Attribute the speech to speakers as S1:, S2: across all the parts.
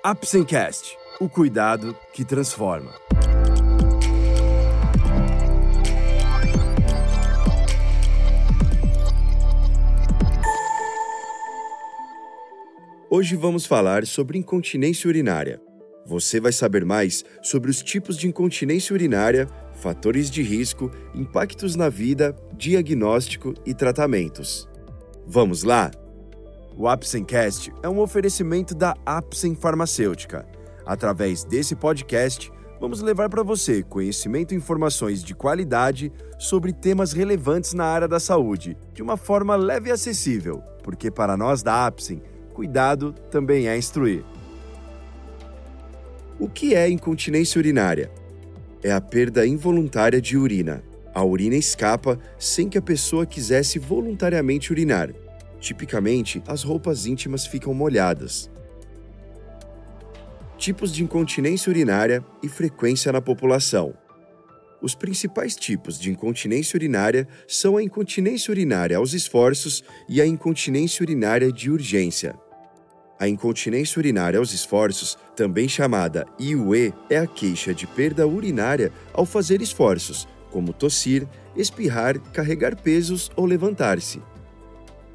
S1: Apsencast, o cuidado que transforma. Hoje vamos falar sobre incontinência urinária. Você vai saber mais sobre os tipos de incontinência urinária, fatores de risco, impactos na vida, diagnóstico e tratamentos. Vamos lá? O Apsencast é um oferecimento da Apsen Farmacêutica. Através desse podcast, vamos levar para você conhecimento e informações de qualidade sobre temas relevantes na área da saúde, de uma forma leve e acessível, porque para nós da Apsen, cuidado também é instruir. O que é incontinência urinária? É a perda involuntária de urina. A urina escapa sem que a pessoa quisesse voluntariamente urinar Tipicamente, as roupas íntimas ficam molhadas. Tipos de incontinência urinária e frequência na população. Os principais tipos de incontinência urinária são a incontinência urinária aos esforços e a incontinência urinária de urgência. A incontinência urinária aos esforços, também chamada IUE, é a queixa de perda urinária ao fazer esforços, como tossir, espirrar, carregar pesos ou levantar-se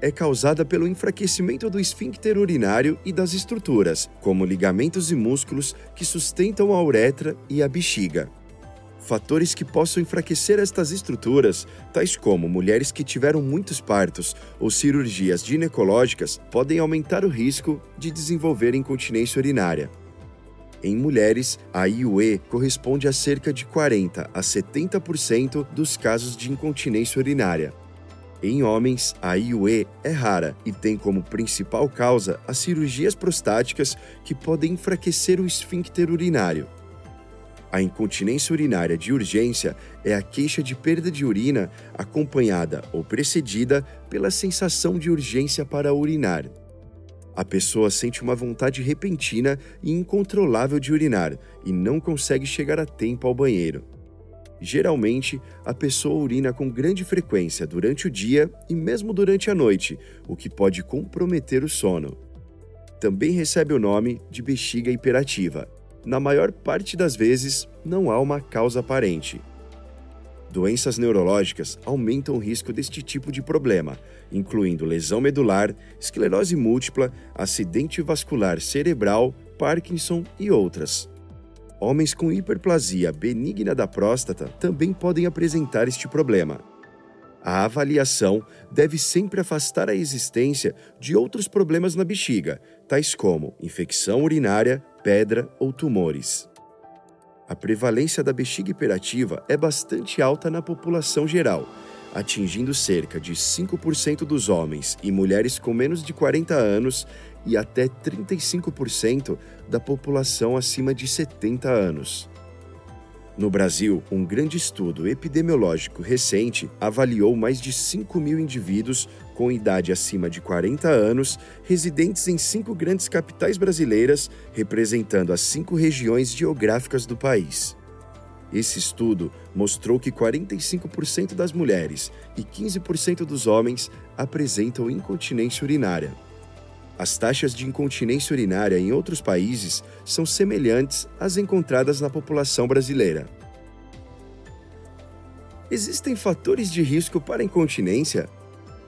S1: é causada pelo enfraquecimento do esfíncter urinário e das estruturas, como ligamentos e músculos que sustentam a uretra e a bexiga. Fatores que possam enfraquecer estas estruturas, tais como mulheres que tiveram muitos partos ou cirurgias ginecológicas, podem aumentar o risco de desenvolver incontinência urinária. Em mulheres, a IUE corresponde a cerca de 40 a 70% dos casos de incontinência urinária. Em homens, a IUE é rara e tem como principal causa as cirurgias prostáticas que podem enfraquecer o esfíncter urinário. A incontinência urinária de urgência é a queixa de perda de urina acompanhada ou precedida pela sensação de urgência para urinar. A pessoa sente uma vontade repentina e incontrolável de urinar e não consegue chegar a tempo ao banheiro. Geralmente, a pessoa urina com grande frequência durante o dia e mesmo durante a noite, o que pode comprometer o sono. Também recebe o nome de bexiga hiperativa. Na maior parte das vezes, não há uma causa aparente. Doenças neurológicas aumentam o risco deste tipo de problema, incluindo lesão medular, esclerose múltipla, acidente vascular cerebral, Parkinson e outras. Homens com hiperplasia benigna da próstata também podem apresentar este problema. A avaliação deve sempre afastar a existência de outros problemas na bexiga, tais como infecção urinária, pedra ou tumores. A prevalência da bexiga hiperativa é bastante alta na população geral, atingindo cerca de 5% dos homens e mulheres com menos de 40 anos e até 35% da população acima de 70 anos. No Brasil, um grande estudo epidemiológico recente avaliou mais de 5 mil indivíduos com idade acima de 40 anos, residentes em cinco grandes capitais brasileiras, representando as cinco regiões geográficas do país. Esse estudo mostrou que 45% das mulheres e 15% dos homens apresentam incontinência urinária. As taxas de incontinência urinária em outros países são semelhantes às encontradas na população brasileira. Existem fatores de risco para incontinência?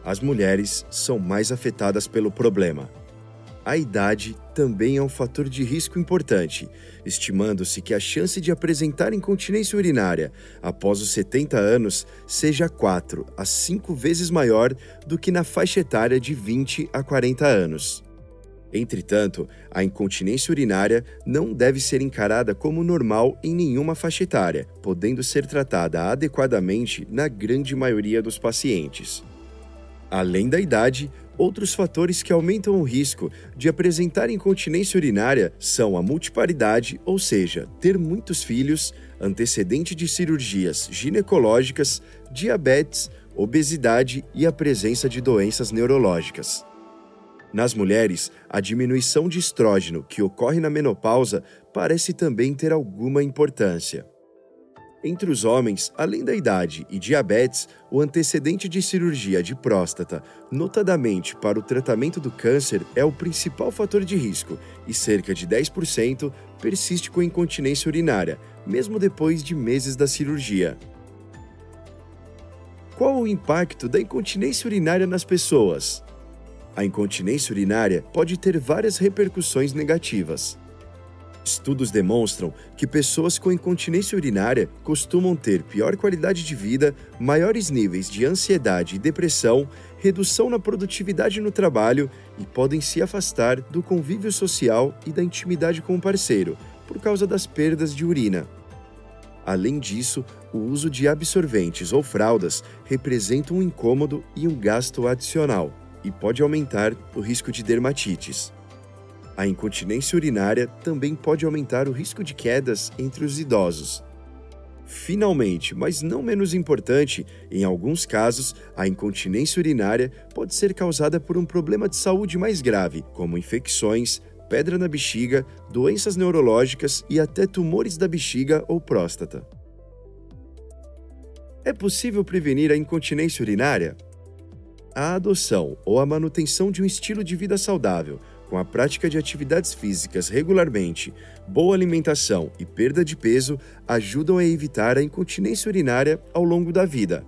S1: As mulheres são mais afetadas pelo problema. A idade também é um fator de risco importante, estimando-se que a chance de apresentar incontinência urinária após os 70 anos seja 4 a 5 vezes maior do que na faixa etária de 20 a 40 anos. Entretanto, a incontinência urinária não deve ser encarada como normal em nenhuma faixa etária, podendo ser tratada adequadamente na grande maioria dos pacientes. Além da idade, outros fatores que aumentam o risco de apresentar incontinência urinária são a multiparidade, ou seja, ter muitos filhos, antecedente de cirurgias ginecológicas, diabetes, obesidade e a presença de doenças neurológicas. Nas mulheres, a diminuição de estrógeno que ocorre na menopausa parece também ter alguma importância. Entre os homens, além da idade e diabetes, o antecedente de cirurgia de próstata, notadamente para o tratamento do câncer, é o principal fator de risco e cerca de 10% persiste com incontinência urinária, mesmo depois de meses da cirurgia. Qual o impacto da incontinência urinária nas pessoas? A incontinência urinária pode ter várias repercussões negativas. Estudos demonstram que pessoas com incontinência urinária costumam ter pior qualidade de vida, maiores níveis de ansiedade e depressão, redução na produtividade no trabalho e podem se afastar do convívio social e da intimidade com o parceiro, por causa das perdas de urina. Além disso, o uso de absorventes ou fraldas representa um incômodo e um gasto adicional e pode aumentar o risco de dermatites. A incontinência urinária também pode aumentar o risco de quedas entre os idosos. Finalmente, mas não menos importante, em alguns casos, a incontinência urinária pode ser causada por um problema de saúde mais grave, como infecções, pedra na bexiga, doenças neurológicas e até tumores da bexiga ou próstata. É possível prevenir a incontinência urinária? A adoção ou a manutenção de um estilo de vida saudável com a prática de atividades físicas regularmente, boa alimentação e perda de peso ajudam a evitar a incontinência urinária ao longo da vida.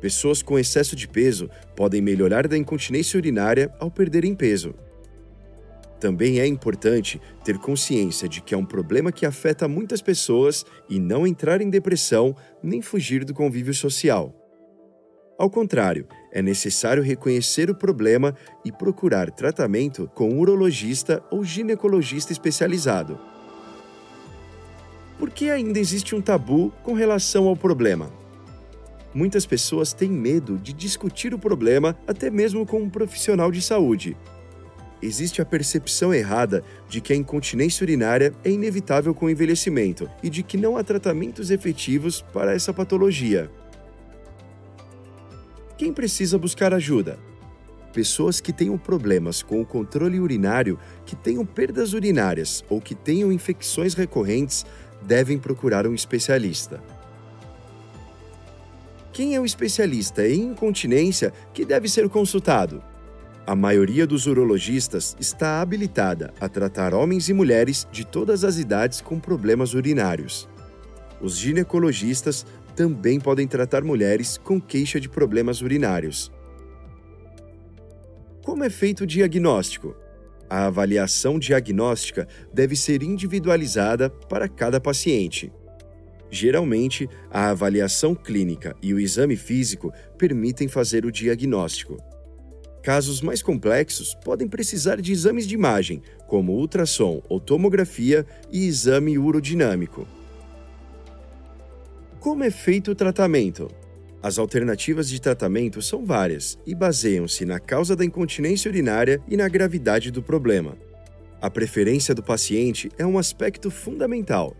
S1: Pessoas com excesso de peso podem melhorar da incontinência urinária ao perderem peso. Também é importante ter consciência de que é um problema que afeta muitas pessoas e não entrar em depressão nem fugir do convívio social. Ao contrário, é necessário reconhecer o problema e procurar tratamento com um urologista ou ginecologista especializado. Por que ainda existe um tabu com relação ao problema? Muitas pessoas têm medo de discutir o problema até mesmo com um profissional de saúde. Existe a percepção errada de que a incontinência urinária é inevitável com o envelhecimento e de que não há tratamentos efetivos para essa patologia. Quem precisa buscar ajuda? Pessoas que tenham problemas com o controle urinário, que tenham perdas urinárias ou que tenham infecções recorrentes devem procurar um especialista. Quem é o especialista em incontinência que deve ser consultado? A maioria dos urologistas está habilitada a tratar homens e mulheres de todas as idades com problemas urinários. Os ginecologistas também podem tratar mulheres com queixa de problemas urinários. Como é feito o diagnóstico? A avaliação diagnóstica deve ser individualizada para cada paciente. Geralmente, a avaliação clínica e o exame físico permitem fazer o diagnóstico. Casos mais complexos podem precisar de exames de imagem, como ultrassom ou tomografia e exame urodinâmico. Como é feito o tratamento? As alternativas de tratamento são várias e baseiam-se na causa da incontinência urinária e na gravidade do problema. A preferência do paciente é um aspecto fundamental.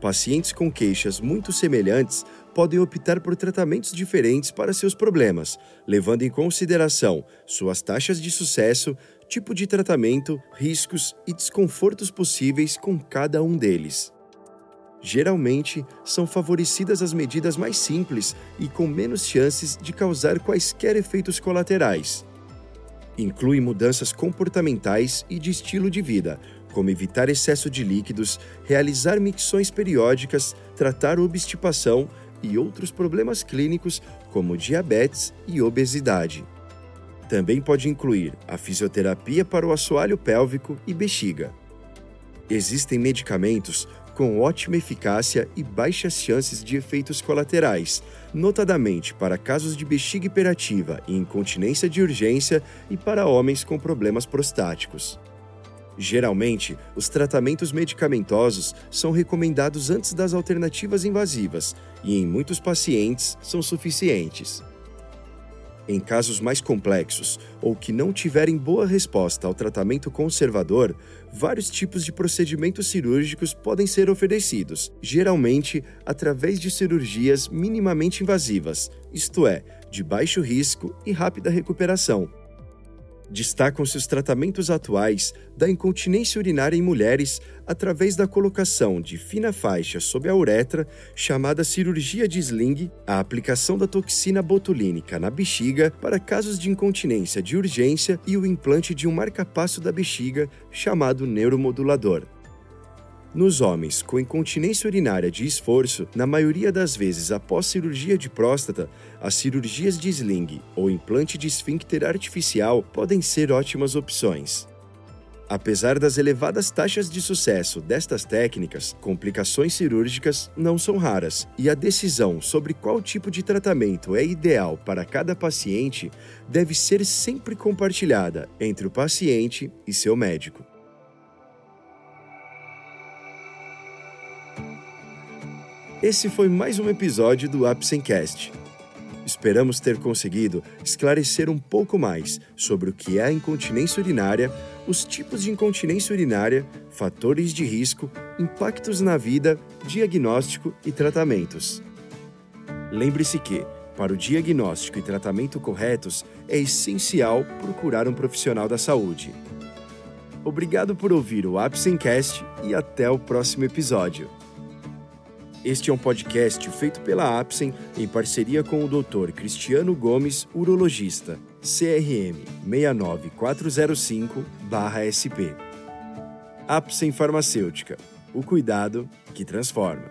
S1: Pacientes com queixas muito semelhantes podem optar por tratamentos diferentes para seus problemas, levando em consideração suas taxas de sucesso, tipo de tratamento, riscos e desconfortos possíveis com cada um deles. Geralmente, são favorecidas as medidas mais simples e com menos chances de causar quaisquer efeitos colaterais. Inclui mudanças comportamentais e de estilo de vida, como evitar excesso de líquidos, realizar micções periódicas, tratar obstipação e outros problemas clínicos como diabetes e obesidade. Também pode incluir a fisioterapia para o assoalho pélvico e bexiga. Existem medicamentos com ótima eficácia e baixas chances de efeitos colaterais, notadamente para casos de bexiga hiperativa e incontinência de urgência e para homens com problemas prostáticos. Geralmente, os tratamentos medicamentosos são recomendados antes das alternativas invasivas e, em muitos pacientes, são suficientes. Em casos mais complexos ou que não tiverem boa resposta ao tratamento conservador, vários tipos de procedimentos cirúrgicos podem ser oferecidos, geralmente através de cirurgias minimamente invasivas, isto é, de baixo risco e rápida recuperação. Destacam-se os tratamentos atuais da incontinência urinária em mulheres através da colocação de fina faixa sob a uretra, chamada cirurgia de sling, a aplicação da toxina botulínica na bexiga para casos de incontinência de urgência e o implante de um marcapasso da bexiga, chamado neuromodulador. Nos homens com incontinência urinária de esforço, na maioria das vezes após cirurgia de próstata, as cirurgias de sling ou implante de esfíncter artificial podem ser ótimas opções. Apesar das elevadas taxas de sucesso destas técnicas, complicações cirúrgicas não são raras e a decisão sobre qual tipo de tratamento é ideal para cada paciente deve ser sempre compartilhada entre o paciente e seu médico. Esse foi mais um episódio do Apsencast. Esperamos ter conseguido esclarecer um pouco mais sobre o que é a incontinência urinária, os tipos de incontinência urinária, fatores de risco, impactos na vida, diagnóstico e tratamentos. Lembre-se que, para o diagnóstico e tratamento corretos, é essencial procurar um profissional da saúde. Obrigado por ouvir o Apsencast e até o próximo episódio. Este é um podcast feito pela Apsen em parceria com o Dr. Cristiano Gomes, urologista, CRM 69405-SP. Apsen Farmacêutica, o cuidado que transforma.